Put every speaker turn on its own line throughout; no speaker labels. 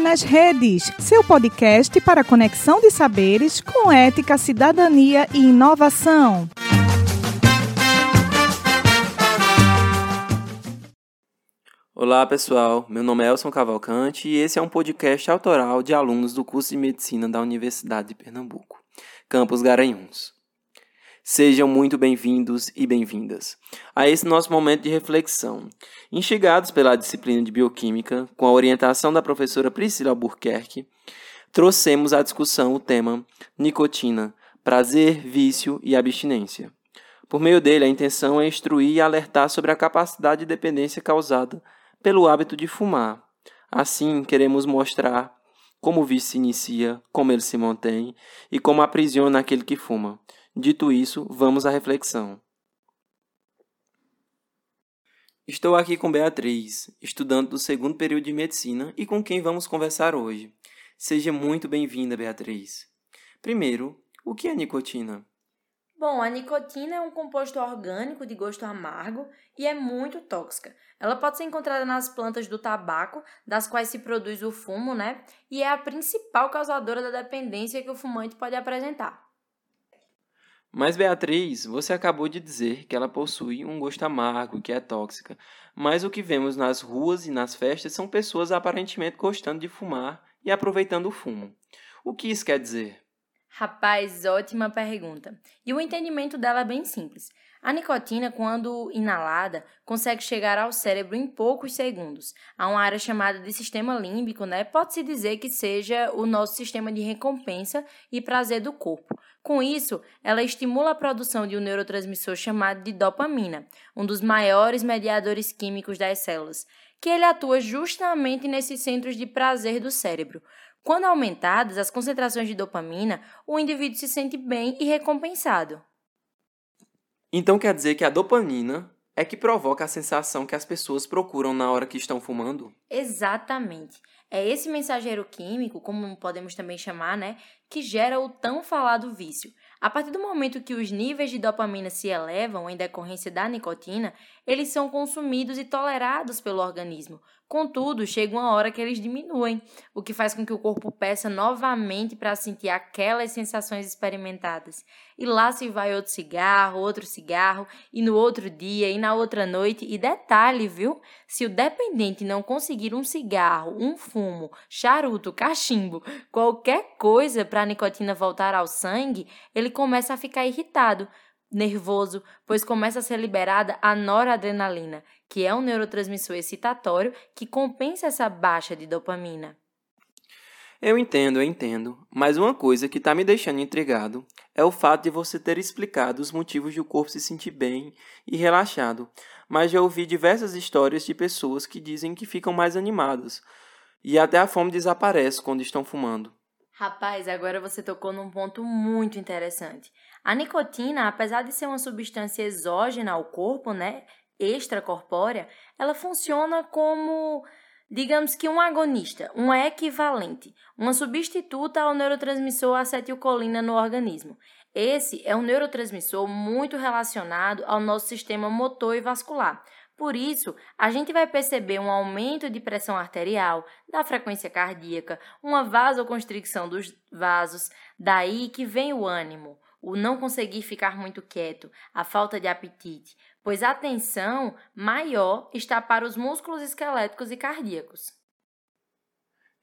nas Redes, seu podcast para conexão de saberes com ética, cidadania e inovação.
Olá pessoal, meu nome é Elson Cavalcante e esse é um podcast autoral de alunos do curso de Medicina da Universidade de Pernambuco, Campus Garanhuns. Sejam muito bem-vindos e bem-vindas a esse nosso momento de reflexão, instigados pela disciplina de Bioquímica, com a orientação da professora Priscila Albuquerque, trouxemos à discussão o tema nicotina, prazer, vício e abstinência. Por meio dele, a intenção é instruir e alertar sobre a capacidade de dependência causada pelo hábito de fumar. Assim, queremos mostrar como o vício se inicia, como ele se mantém e como aprisiona aquele que fuma. Dito isso, vamos à reflexão. Estou aqui com Beatriz, estudante do segundo período de medicina e com quem vamos conversar hoje. Seja muito bem-vinda, Beatriz. Primeiro, o que é nicotina?
Bom, a nicotina é um composto orgânico de gosto amargo e é muito tóxica. Ela pode ser encontrada nas plantas do tabaco, das quais se produz o fumo, né? E é a principal causadora da dependência que o fumante pode apresentar.
Mas Beatriz, você acabou de dizer que ela possui um gosto amargo, que é tóxica. Mas o que vemos nas ruas e nas festas são pessoas aparentemente gostando de fumar e aproveitando o fumo. O que isso quer dizer?
Rapaz, ótima pergunta. E o entendimento dela é bem simples. A nicotina, quando inalada, consegue chegar ao cérebro em poucos segundos. Há uma área chamada de sistema límbico, né? Pode-se dizer que seja o nosso sistema de recompensa e prazer do corpo. Com isso, ela estimula a produção de um neurotransmissor chamado de dopamina, um dos maiores mediadores químicos das células, que ele atua justamente nesses centros de prazer do cérebro. Quando aumentadas as concentrações de dopamina, o indivíduo se sente bem e recompensado.
Então quer dizer que a dopamina é que provoca a sensação que as pessoas procuram na hora que estão fumando?
Exatamente. É esse mensageiro químico, como podemos também chamar, né, que gera o tão falado vício. A partir do momento que os níveis de dopamina se elevam em decorrência da nicotina, eles são consumidos e tolerados pelo organismo, Contudo, chega uma hora que eles diminuem, o que faz com que o corpo peça novamente para sentir aquelas sensações experimentadas. E lá se vai outro cigarro, outro cigarro, e no outro dia, e na outra noite. E detalhe, viu? Se o dependente não conseguir um cigarro, um fumo, charuto, cachimbo, qualquer coisa para a nicotina voltar ao sangue, ele começa a ficar irritado, nervoso, pois começa a ser liberada a noradrenalina, que é um neurotransmissor excitatório que compensa essa baixa de dopamina.
Eu entendo, eu entendo, mas uma coisa que está me deixando intrigado é o fato de você ter explicado os motivos de o corpo se sentir bem e relaxado, mas já ouvi diversas histórias de pessoas que dizem que ficam mais animadas e até a fome desaparece quando estão fumando.
Rapaz, agora você tocou num ponto muito interessante. A nicotina, apesar de ser uma substância exógena ao corpo, né, extracorpórea, ela funciona como, digamos que um agonista, um equivalente, uma substituta ao neurotransmissor acetilcolina no organismo. Esse é um neurotransmissor muito relacionado ao nosso sistema motor e vascular. Por isso, a gente vai perceber um aumento de pressão arterial, da frequência cardíaca, uma vasoconstricção dos vasos, daí que vem o ânimo, o não conseguir ficar muito quieto, a falta de apetite, pois a tensão maior está para os músculos esqueléticos e cardíacos.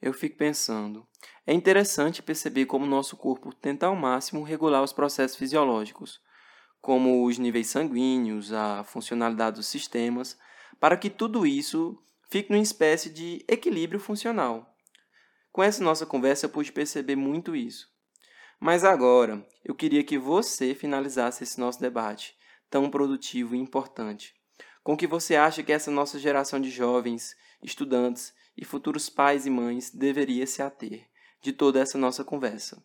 Eu fico pensando, é interessante perceber como nosso corpo tenta ao máximo regular os processos fisiológicos como os níveis sanguíneos, a funcionalidade dos sistemas, para que tudo isso fique numa espécie de equilíbrio funcional. Com essa nossa conversa eu pude perceber muito isso. Mas agora, eu queria que você finalizasse esse nosso debate tão produtivo e importante. Com que você acha que essa nossa geração de jovens, estudantes e futuros pais e mães deveria se ater de toda essa nossa conversa?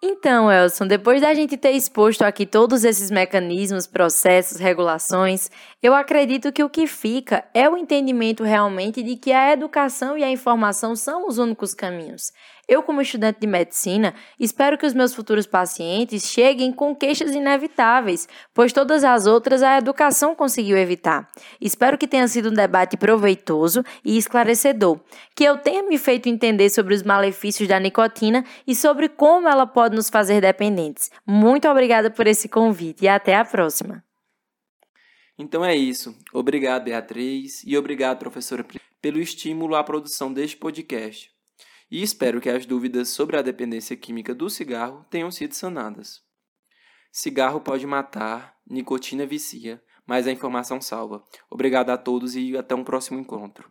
Então, Elson, depois da gente ter exposto aqui todos esses mecanismos, processos, regulações, eu acredito que o que fica é o entendimento realmente de que a educação e a informação são os únicos caminhos. Eu, como estudante de medicina, espero que os meus futuros pacientes cheguem com queixas inevitáveis, pois todas as outras a educação conseguiu evitar. Espero que tenha sido um debate proveitoso e esclarecedor, que eu tenha me feito entender sobre os malefícios da nicotina e sobre como ela pode nos fazer dependentes. Muito obrigada por esse convite e até a próxima.
Então é isso. Obrigado, Beatriz, e obrigado, professora, pelo estímulo à produção deste podcast e espero que as dúvidas sobre a dependência química do cigarro tenham sido sanadas. Cigarro pode matar, nicotina vicia, mas a informação salva. Obrigado a todos e até um próximo encontro.